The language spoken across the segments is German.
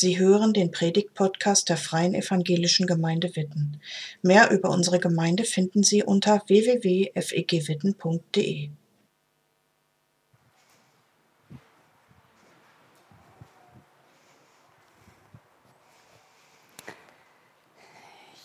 Sie hören den Predigt-Podcast der Freien Evangelischen Gemeinde Witten. Mehr über unsere Gemeinde finden Sie unter www.fegwitten.de.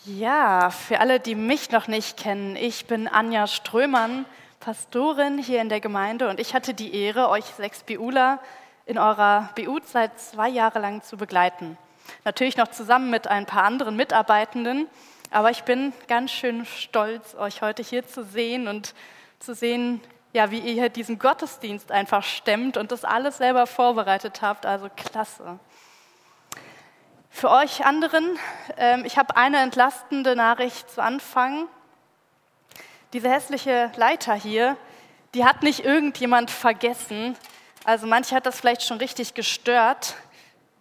Ja, für alle, die mich noch nicht kennen, ich bin Anja Strömann, Pastorin hier in der Gemeinde und ich hatte die Ehre, euch sechs BUler in eurer BU-Zeit zwei Jahre lang zu begleiten. Natürlich noch zusammen mit ein paar anderen Mitarbeitenden, aber ich bin ganz schön stolz, euch heute hier zu sehen und zu sehen, ja, wie ihr hier diesen Gottesdienst einfach stemmt und das alles selber vorbereitet habt. Also klasse. Für euch anderen, ähm, ich habe eine entlastende Nachricht zu Anfang. Diese hässliche Leiter hier, die hat nicht irgendjemand vergessen, also manche hat das vielleicht schon richtig gestört.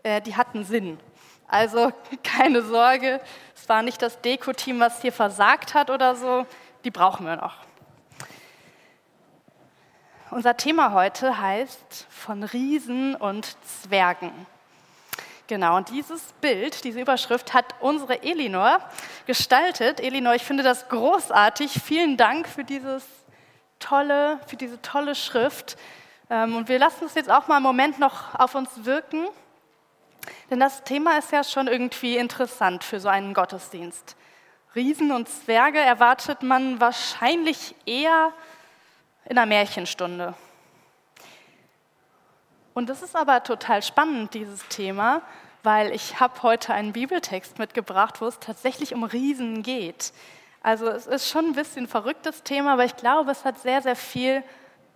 Äh, die hatten Sinn. Also keine Sorge, es war nicht das Deko-Team, was hier versagt hat oder so. Die brauchen wir noch. Unser Thema heute heißt von Riesen und Zwergen. Genau, und dieses Bild, diese Überschrift hat unsere Elinor gestaltet. Elinor, ich finde das großartig. Vielen Dank für, dieses tolle, für diese tolle Schrift. Ähm, und wir lassen es jetzt auch mal einen Moment noch auf uns wirken, denn das Thema ist ja schon irgendwie interessant für so einen Gottesdienst. Riesen und Zwerge erwartet man wahrscheinlich eher in einer Märchenstunde. Und das ist aber total spannend, dieses Thema, weil ich habe heute einen Bibeltext mitgebracht, wo es tatsächlich um Riesen geht. Also es ist schon ein bisschen ein verrücktes Thema, aber ich glaube, es hat sehr, sehr viel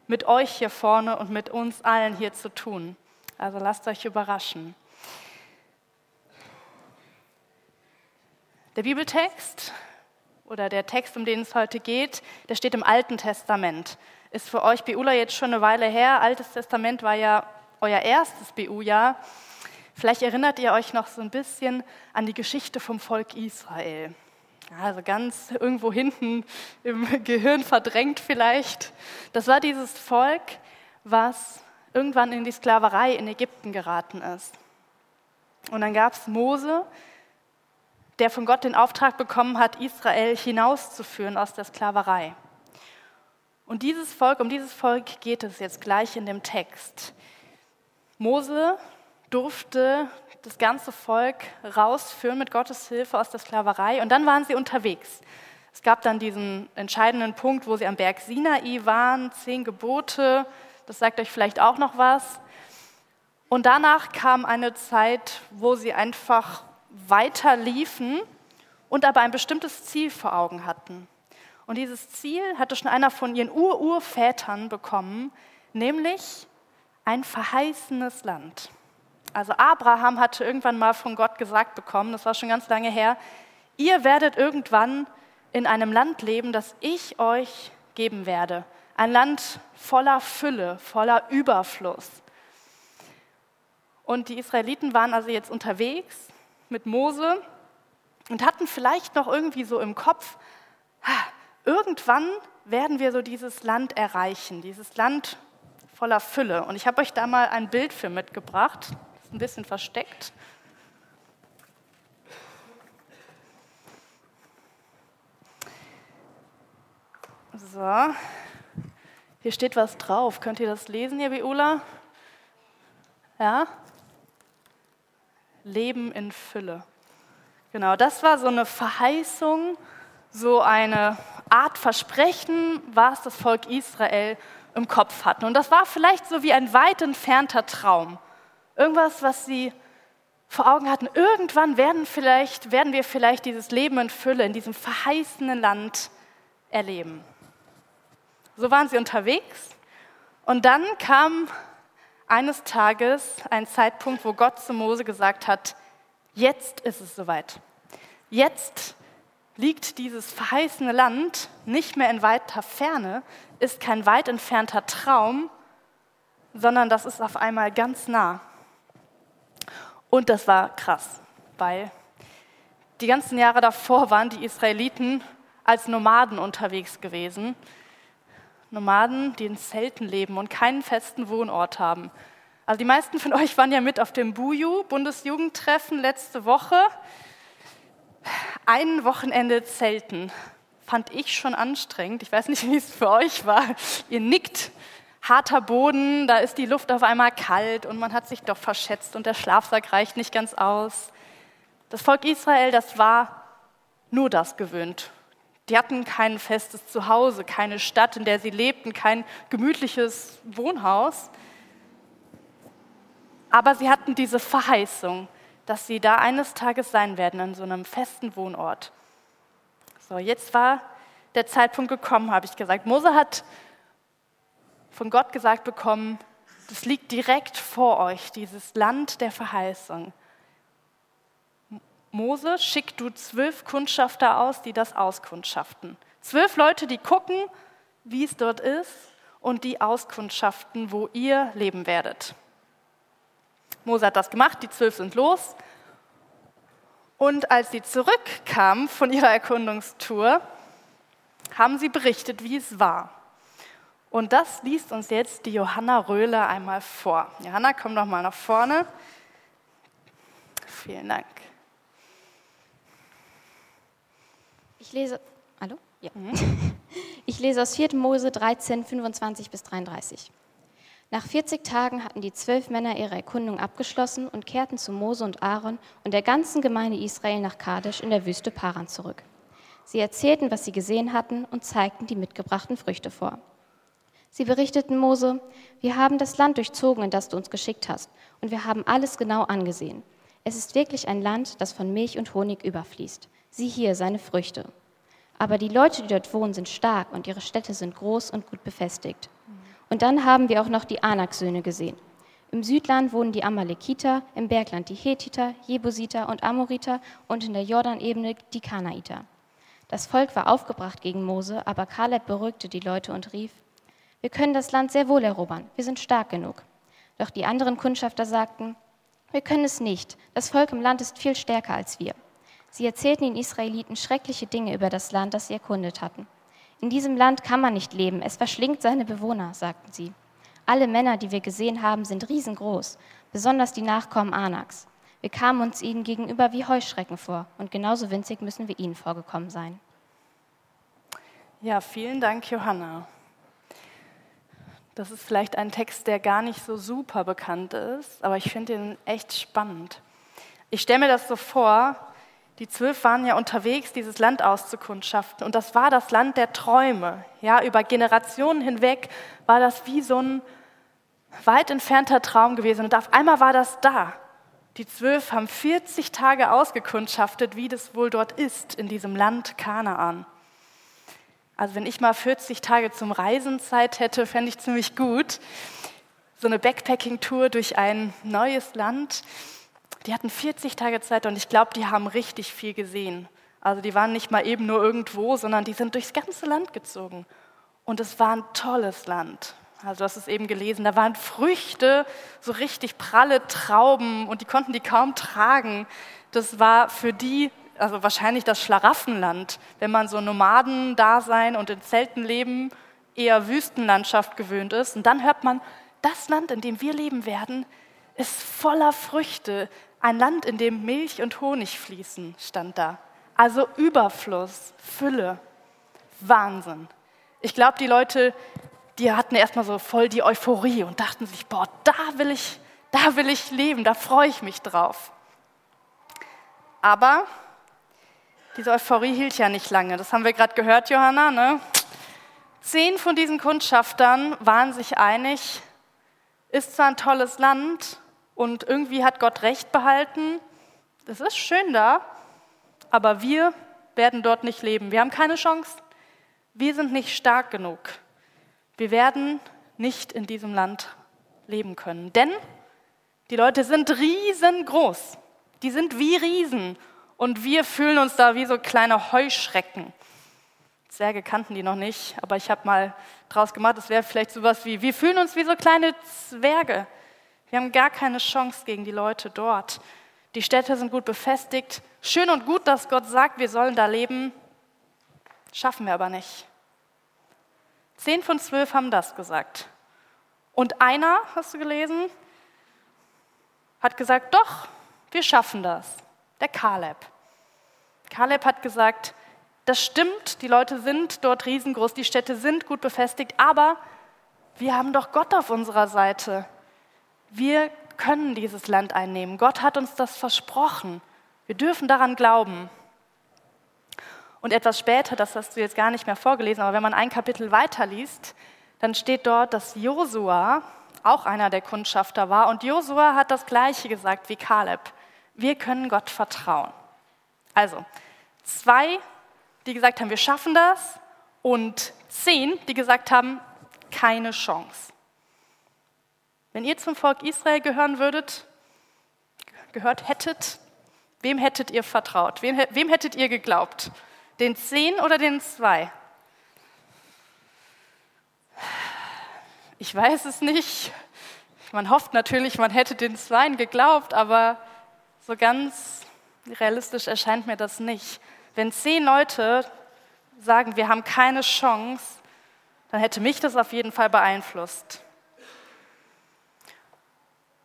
mit euch hier vorne und mit uns allen hier zu tun. Also lasst euch überraschen. Der Bibeltext oder der Text, um den es heute geht, der steht im Alten Testament. Ist für euch BUler jetzt schon eine Weile her. Altes Testament war ja euer erstes BU-Jahr. Vielleicht erinnert ihr euch noch so ein bisschen an die Geschichte vom Volk Israel. Also ganz irgendwo hinten im Gehirn verdrängt vielleicht. Das war dieses Volk, was irgendwann in die Sklaverei in Ägypten geraten ist. Und dann gab es Mose, der von Gott den Auftrag bekommen hat, Israel hinauszuführen aus der Sklaverei. Und dieses Volk, um dieses Volk geht es jetzt gleich in dem Text. Mose durfte das ganze Volk rausführen mit Gottes Hilfe aus der Sklaverei. Und dann waren sie unterwegs. Es gab dann diesen entscheidenden Punkt, wo sie am Berg Sinai waren, zehn Gebote, das sagt euch vielleicht auch noch was. Und danach kam eine Zeit, wo sie einfach weiter liefen und aber ein bestimmtes Ziel vor Augen hatten. Und dieses Ziel hatte schon einer von ihren Ururvätern bekommen, nämlich ein verheißenes Land. Also Abraham hatte irgendwann mal von Gott gesagt bekommen, das war schon ganz lange her, ihr werdet irgendwann in einem Land leben, das ich euch geben werde. Ein Land voller Fülle, voller Überfluss. Und die Israeliten waren also jetzt unterwegs mit Mose und hatten vielleicht noch irgendwie so im Kopf, irgendwann werden wir so dieses Land erreichen, dieses Land voller Fülle. Und ich habe euch da mal ein Bild für mitgebracht ein bisschen versteckt. So, hier steht was drauf. Könnt ihr das lesen, ihr Viola? Ja? Leben in Fülle. Genau, das war so eine Verheißung, so eine Art Versprechen, was das Volk Israel im Kopf hatte. Und das war vielleicht so wie ein weit entfernter Traum. Irgendwas, was sie vor Augen hatten. Irgendwann werden, vielleicht, werden wir vielleicht dieses Leben in Fülle in diesem verheißenen Land erleben. So waren sie unterwegs und dann kam eines Tages ein Zeitpunkt, wo Gott zu Mose gesagt hat, jetzt ist es soweit. Jetzt liegt dieses verheißene Land nicht mehr in weiter Ferne, ist kein weit entfernter Traum, sondern das ist auf einmal ganz nah. Und das war krass, weil die ganzen Jahre davor waren die Israeliten als Nomaden unterwegs gewesen. Nomaden, die in Zelten leben und keinen festen Wohnort haben. Also die meisten von euch waren ja mit auf dem Buju, Bundesjugendtreffen letzte Woche. Ein Wochenende Zelten fand ich schon anstrengend. Ich weiß nicht, wie es für euch war. Ihr nickt. Harter Boden, da ist die Luft auf einmal kalt und man hat sich doch verschätzt und der Schlafsack reicht nicht ganz aus. Das Volk Israel, das war nur das gewöhnt. Die hatten kein festes Zuhause, keine Stadt, in der sie lebten, kein gemütliches Wohnhaus. Aber sie hatten diese Verheißung, dass sie da eines Tages sein werden, an so einem festen Wohnort. So, jetzt war der Zeitpunkt gekommen, habe ich gesagt. Mose hat von Gott gesagt bekommen, das liegt direkt vor euch, dieses Land der Verheißung. Mose, schick du zwölf Kundschafter aus, die das auskundschaften. Zwölf Leute, die gucken, wie es dort ist und die auskundschaften, wo ihr leben werdet. Mose hat das gemacht, die zwölf sind los. Und als sie zurückkamen von ihrer Erkundungstour, haben sie berichtet, wie es war. Und das liest uns jetzt die Johanna Röhle einmal vor. Johanna, komm doch mal nach vorne. Vielen Dank. Ich lese, hallo? Ja. Mhm. Ich lese aus 4. Mose 13, 25 bis 33. Nach 40 Tagen hatten die zwölf Männer ihre Erkundung abgeschlossen und kehrten zu Mose und Aaron und der ganzen Gemeinde Israel nach Kadesh in der Wüste Paran zurück. Sie erzählten, was sie gesehen hatten und zeigten die mitgebrachten Früchte vor. Sie berichteten Mose, wir haben das Land durchzogen, in das du uns geschickt hast, und wir haben alles genau angesehen. Es ist wirklich ein Land, das von Milch und Honig überfließt. Sieh hier seine Früchte. Aber die Leute, die dort wohnen, sind stark und ihre Städte sind groß und gut befestigt. Und dann haben wir auch noch die Anak-Söhne gesehen. Im Südland wohnen die Amalekiter, im Bergland die Hethiter, Jebusiter und Amoriter und in der Jordanebene die Kanaiter. Das Volk war aufgebracht gegen Mose, aber Kaleb beruhigte die Leute und rief, wir können das Land sehr wohl erobern, wir sind stark genug. Doch die anderen Kundschafter sagten, wir können es nicht, das Volk im Land ist viel stärker als wir. Sie erzählten den Israeliten schreckliche Dinge über das Land, das sie erkundet hatten. In diesem Land kann man nicht leben, es verschlingt seine Bewohner, sagten sie. Alle Männer, die wir gesehen haben, sind riesengroß, besonders die Nachkommen Anaks. Wir kamen uns ihnen gegenüber wie Heuschrecken vor und genauso winzig müssen wir ihnen vorgekommen sein. Ja, vielen Dank, Johanna. Das ist vielleicht ein Text, der gar nicht so super bekannt ist, aber ich finde ihn echt spannend. Ich stelle mir das so vor, die zwölf waren ja unterwegs, dieses Land auszukundschaften. Und das war das Land der Träume. Ja, über Generationen hinweg war das wie so ein weit entfernter Traum gewesen. Und auf einmal war das da. Die zwölf haben 40 Tage ausgekundschaftet, wie das wohl dort ist, in diesem Land Kanaan. Also wenn ich mal 40 Tage zum Reisen Zeit hätte, fände ich ziemlich gut. So eine Backpacking-Tour durch ein neues Land. Die hatten 40 Tage Zeit und ich glaube, die haben richtig viel gesehen. Also die waren nicht mal eben nur irgendwo, sondern die sind durchs ganze Land gezogen. Und es war ein tolles Land. Also hast es eben gelesen, da waren Früchte, so richtig pralle Trauben und die konnten die kaum tragen. Das war für die also wahrscheinlich das Schlaraffenland, wenn man so Nomadendasein und in Zelten leben, eher Wüstenlandschaft gewöhnt ist. Und dann hört man, das Land, in dem wir leben werden, ist voller Früchte, ein Land, in dem Milch und Honig fließen, stand da. Also Überfluss, Fülle, Wahnsinn. Ich glaube, die Leute, die hatten erstmal so voll die Euphorie und dachten sich, boah, da will ich, da will ich leben, da freue ich mich drauf. Aber diese Euphorie hielt ja nicht lange. Das haben wir gerade gehört, Johanna. Ne? Zehn von diesen Kundschaftern waren sich einig, ist zwar ein tolles Land, und irgendwie hat Gott recht behalten. Es ist schön da, aber wir werden dort nicht leben. Wir haben keine Chance. Wir sind nicht stark genug. Wir werden nicht in diesem Land leben können. Denn die Leute sind riesengroß. Die sind wie Riesen. Und wir fühlen uns da wie so kleine Heuschrecken. Zwerge kannten die noch nicht, aber ich habe mal draus gemacht, es wäre vielleicht sowas wie, wir fühlen uns wie so kleine Zwerge. Wir haben gar keine Chance gegen die Leute dort. Die Städte sind gut befestigt. Schön und gut, dass Gott sagt, wir sollen da leben. Schaffen wir aber nicht. Zehn von zwölf haben das gesagt. Und einer, hast du gelesen, hat gesagt, doch, wir schaffen das. Der Kaleb. Kaleb hat gesagt, das stimmt, die Leute sind dort riesengroß, die Städte sind gut befestigt, aber wir haben doch Gott auf unserer Seite. Wir können dieses Land einnehmen. Gott hat uns das versprochen. Wir dürfen daran glauben. Und etwas später, das hast du jetzt gar nicht mehr vorgelesen, aber wenn man ein Kapitel weiterliest, dann steht dort, dass Josua auch einer der Kundschafter war. Und Josua hat das Gleiche gesagt wie Kaleb. Wir können Gott vertrauen. Also, zwei, die gesagt haben, wir schaffen das, und zehn, die gesagt haben, keine Chance. Wenn ihr zum Volk Israel gehören würdet, gehört hättet, wem hättet ihr vertraut? Wem, wem hättet ihr geglaubt? Den zehn oder den zwei? Ich weiß es nicht. Man hofft natürlich, man hätte den Zweien geglaubt, aber so ganz realistisch erscheint mir das nicht. Wenn zehn Leute sagen, wir haben keine Chance, dann hätte mich das auf jeden Fall beeinflusst.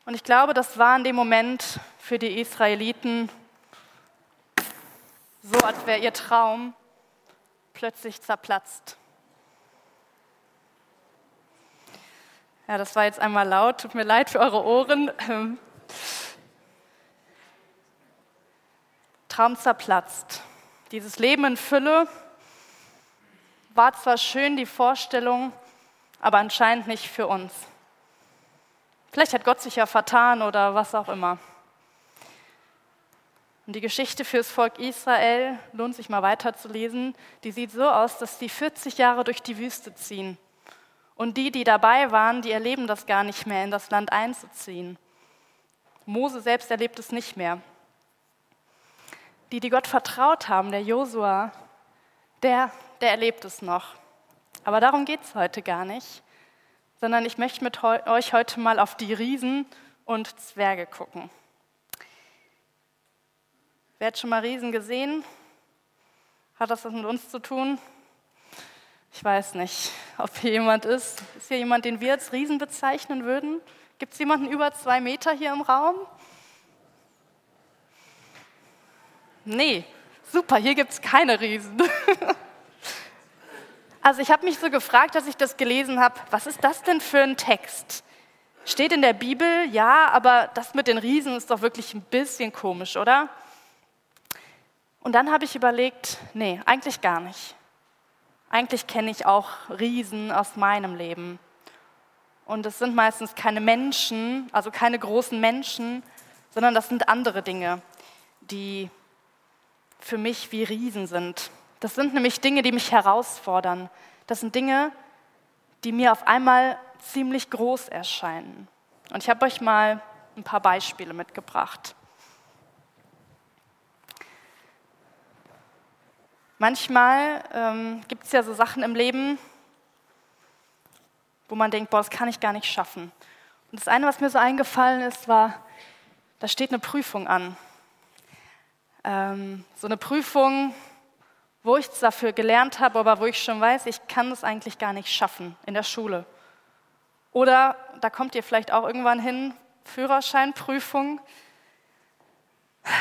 Und ich glaube, das war in dem Moment für die Israeliten so, als wäre ihr Traum plötzlich zerplatzt. Ja, das war jetzt einmal laut, tut mir leid für eure Ohren. Traum zerplatzt. Dieses Leben in Fülle war zwar schön, die Vorstellung, aber anscheinend nicht für uns. Vielleicht hat Gott sich ja vertan oder was auch immer. Und die Geschichte fürs Volk Israel, lohnt sich mal weiterzulesen, die sieht so aus, dass die 40 Jahre durch die Wüste ziehen. Und die, die dabei waren, die erleben das gar nicht mehr, in das Land einzuziehen. Mose selbst erlebt es nicht mehr. Die, die Gott vertraut haben, der Josua, der, der erlebt es noch. Aber darum geht es heute gar nicht, sondern ich möchte mit euch heute mal auf die Riesen und Zwerge gucken. Wer hat schon mal Riesen gesehen? Hat das was mit uns zu tun? Ich weiß nicht, ob hier jemand ist. Ist hier jemand, den wir als Riesen bezeichnen würden? Gibt es jemanden über zwei Meter hier im Raum? Nee, super, hier gibt es keine Riesen. Also ich habe mich so gefragt, als ich das gelesen habe, was ist das denn für ein Text? Steht in der Bibel, ja, aber das mit den Riesen ist doch wirklich ein bisschen komisch, oder? Und dann habe ich überlegt, nee, eigentlich gar nicht. Eigentlich kenne ich auch Riesen aus meinem Leben. Und es sind meistens keine Menschen, also keine großen Menschen, sondern das sind andere Dinge, die für mich wie Riesen sind. Das sind nämlich Dinge, die mich herausfordern. Das sind Dinge, die mir auf einmal ziemlich groß erscheinen. Und ich habe euch mal ein paar Beispiele mitgebracht. Manchmal ähm, gibt es ja so Sachen im Leben, wo man denkt, boah, das kann ich gar nicht schaffen. Und das eine, was mir so eingefallen ist, war, da steht eine Prüfung an. Ähm, so eine Prüfung, wo ich es dafür gelernt habe, aber wo ich schon weiß, ich kann das eigentlich gar nicht schaffen in der Schule. Oder da kommt ihr vielleicht auch irgendwann hin, Führerscheinprüfung.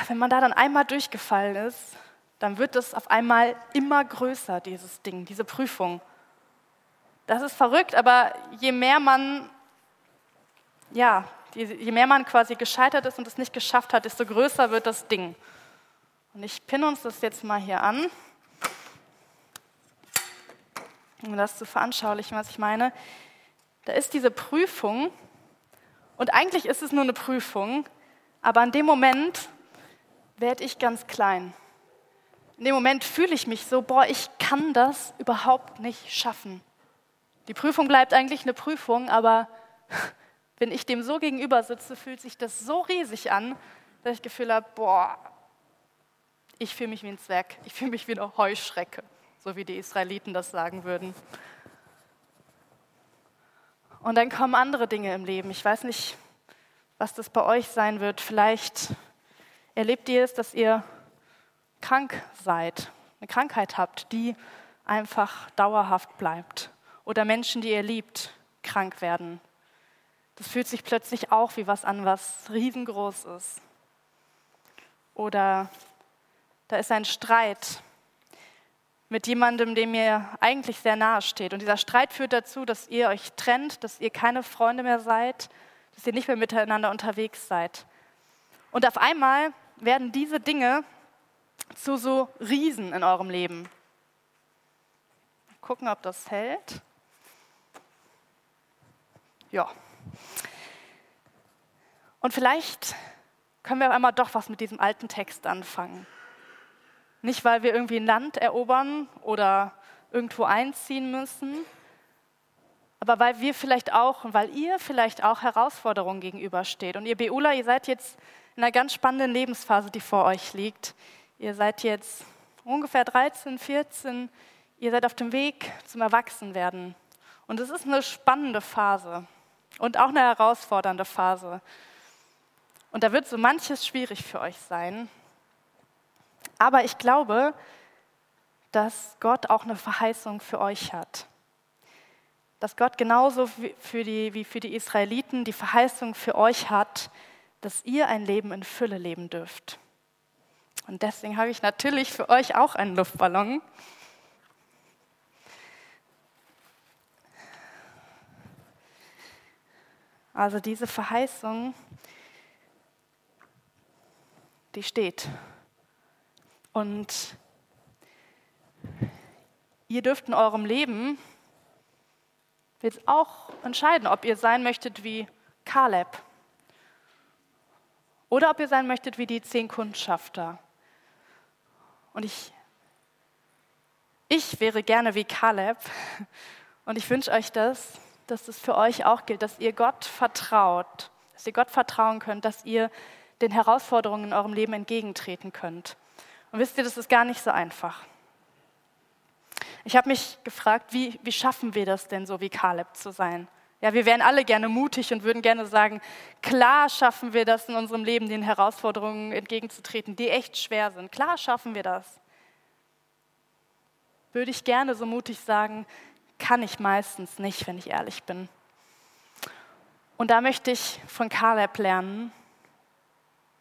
Wenn man da dann einmal durchgefallen ist, dann wird es auf einmal immer größer, dieses Ding, diese Prüfung. Das ist verrückt, aber je mehr man, ja, je mehr man quasi gescheitert ist und es nicht geschafft hat, desto größer wird das Ding. Und ich pinne uns das jetzt mal hier an, um das zu veranschaulichen, was ich meine. Da ist diese Prüfung und eigentlich ist es nur eine Prüfung, aber in dem Moment werde ich ganz klein. In dem Moment fühle ich mich so, boah, ich kann das überhaupt nicht schaffen. Die Prüfung bleibt eigentlich eine Prüfung, aber wenn ich dem so gegenüber sitze, fühlt sich das so riesig an, dass ich das Gefühl habe, boah, ich fühle mich wie ein Zwerg, ich fühle mich wie eine Heuschrecke, so wie die Israeliten das sagen würden. Und dann kommen andere Dinge im Leben. Ich weiß nicht, was das bei euch sein wird. Vielleicht erlebt ihr es, dass ihr krank seid, eine Krankheit habt, die einfach dauerhaft bleibt. Oder Menschen, die ihr liebt, krank werden. das fühlt sich plötzlich auch wie was an, was riesengroß ist. Oder da ist ein Streit mit jemandem, dem ihr eigentlich sehr nahe steht. Und dieser Streit führt dazu, dass ihr euch trennt, dass ihr keine Freunde mehr seid, dass ihr nicht mehr miteinander unterwegs seid. Und auf einmal werden diese Dinge zu so Riesen in eurem Leben. Gucken, ob das hält. Ja. Und vielleicht können wir auf einmal doch was mit diesem alten Text anfangen. Nicht, weil wir irgendwie ein Land erobern oder irgendwo einziehen müssen, aber weil wir vielleicht auch und weil ihr vielleicht auch Herausforderungen gegenübersteht. Und ihr Beula, ihr seid jetzt in einer ganz spannenden Lebensphase, die vor euch liegt. Ihr seid jetzt ungefähr 13, 14, ihr seid auf dem Weg zum Erwachsenwerden. Und es ist eine spannende Phase und auch eine herausfordernde Phase. Und da wird so manches schwierig für euch sein. Aber ich glaube, dass Gott auch eine Verheißung für euch hat. Dass Gott genauso für die, wie für die Israeliten die Verheißung für euch hat, dass ihr ein Leben in Fülle leben dürft. Und deswegen habe ich natürlich für euch auch einen Luftballon. Also diese Verheißung, die steht. Und ihr dürft in eurem Leben jetzt auch entscheiden, ob ihr sein möchtet wie Kaleb oder ob ihr sein möchtet wie die zehn Kundschafter. Und ich, ich wäre gerne wie Kaleb und ich wünsche euch das, dass das für euch auch gilt, dass ihr Gott vertraut, dass ihr Gott vertrauen könnt, dass ihr den Herausforderungen in eurem Leben entgegentreten könnt. Und wisst ihr, das ist gar nicht so einfach. Ich habe mich gefragt, wie, wie schaffen wir das denn so, wie Kaleb zu sein? Ja, wir wären alle gerne mutig und würden gerne sagen, klar schaffen wir das in unserem Leben, den Herausforderungen entgegenzutreten, die echt schwer sind. Klar schaffen wir das. Würde ich gerne so mutig sagen, kann ich meistens nicht, wenn ich ehrlich bin. Und da möchte ich von Kaleb lernen,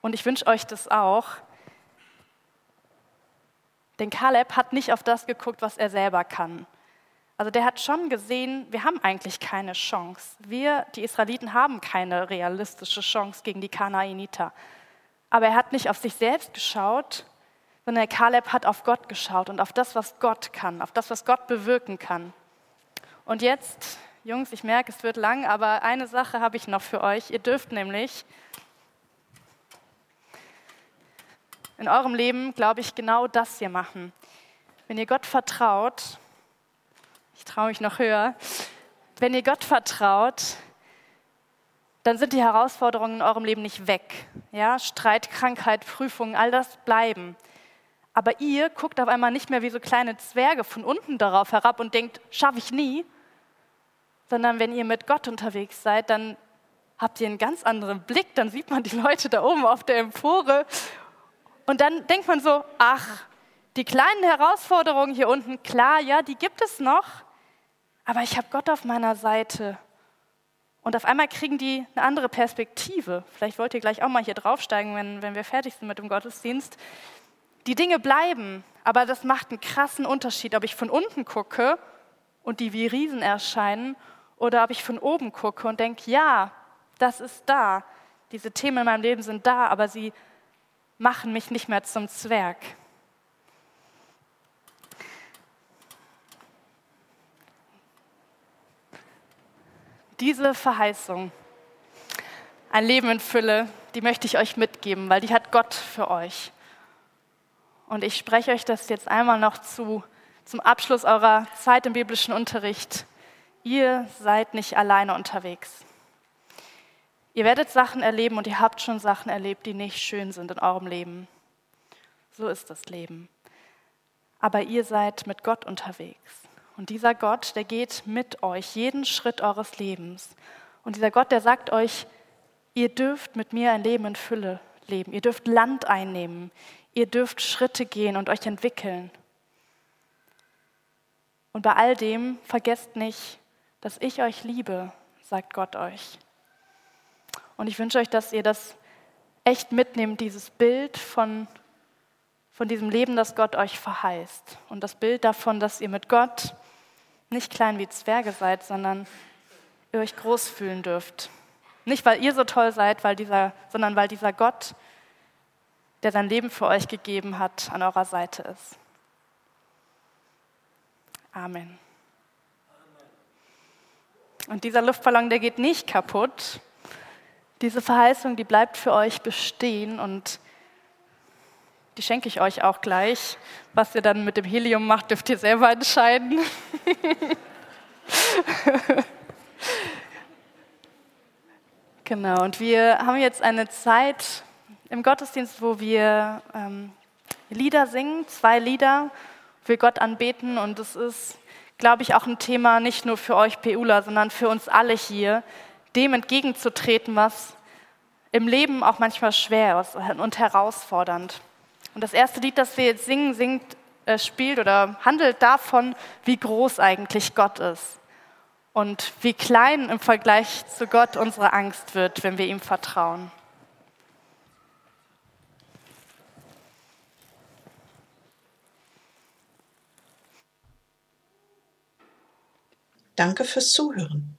und ich wünsche euch das auch. Denn Kaleb hat nicht auf das geguckt, was er selber kann. Also der hat schon gesehen, wir haben eigentlich keine Chance. Wir, die Israeliten, haben keine realistische Chance gegen die Kanaaniter. Aber er hat nicht auf sich selbst geschaut, sondern Kaleb hat auf Gott geschaut und auf das, was Gott kann, auf das, was Gott bewirken kann. Und jetzt, Jungs, ich merke, es wird lang, aber eine Sache habe ich noch für euch. Ihr dürft nämlich in eurem Leben, glaube ich, genau das hier machen. Wenn ihr Gott vertraut, ich traue mich noch höher, wenn ihr Gott vertraut, dann sind die Herausforderungen in eurem Leben nicht weg. Ja, Streit, Krankheit, Prüfungen, all das bleiben. Aber ihr guckt auf einmal nicht mehr wie so kleine Zwerge von unten darauf herab und denkt, schaffe ich nie, sondern wenn ihr mit Gott unterwegs seid, dann habt ihr einen ganz anderen Blick, dann sieht man die Leute da oben auf der Empore und dann denkt man so, ach, die kleinen Herausforderungen hier unten, klar, ja, die gibt es noch, aber ich habe Gott auf meiner Seite. Und auf einmal kriegen die eine andere Perspektive. Vielleicht wollt ihr gleich auch mal hier draufsteigen, wenn, wenn wir fertig sind mit dem Gottesdienst. Die Dinge bleiben, aber das macht einen krassen Unterschied, ob ich von unten gucke und die wie Riesen erscheinen oder ob ich von oben gucke und denke, ja, das ist da. Diese Themen in meinem Leben sind da, aber sie machen mich nicht mehr zum Zwerg. Diese Verheißung, ein Leben in Fülle, die möchte ich euch mitgeben, weil die hat Gott für euch. Und ich spreche euch das jetzt einmal noch zu, zum Abschluss eurer Zeit im biblischen Unterricht. Ihr seid nicht alleine unterwegs. Ihr werdet Sachen erleben und ihr habt schon Sachen erlebt, die nicht schön sind in eurem Leben. So ist das Leben. Aber ihr seid mit Gott unterwegs. Und dieser Gott, der geht mit euch jeden Schritt eures Lebens. Und dieser Gott, der sagt euch, ihr dürft mit mir ein Leben in Fülle leben. Ihr dürft Land einnehmen. Ihr dürft Schritte gehen und euch entwickeln. Und bei all dem vergesst nicht, dass ich euch liebe, sagt Gott euch. Und ich wünsche euch, dass ihr das echt mitnehmt, dieses Bild von, von diesem Leben, das Gott euch verheißt. Und das Bild davon, dass ihr mit Gott nicht klein wie Zwerge seid, sondern ihr euch groß fühlen dürft. Nicht, weil ihr so toll seid, weil dieser, sondern weil dieser Gott, der sein Leben für euch gegeben hat, an eurer Seite ist. Amen. Und dieser Luftballon, der geht nicht kaputt. Diese Verheißung, die bleibt für euch bestehen und die schenke ich euch auch gleich. Was ihr dann mit dem Helium macht, dürft ihr selber entscheiden. genau, und wir haben jetzt eine Zeit im Gottesdienst, wo wir ähm, Lieder singen, zwei Lieder, wo wir Gott anbeten und es ist, glaube ich, auch ein Thema nicht nur für euch PUler, sondern für uns alle hier, dem entgegenzutreten, was im Leben auch manchmal schwer ist und herausfordernd. Und das erste Lied, das wir jetzt singen, singt, äh, spielt oder handelt davon, wie groß eigentlich Gott ist und wie klein im Vergleich zu Gott unsere Angst wird, wenn wir ihm vertrauen. Danke fürs Zuhören.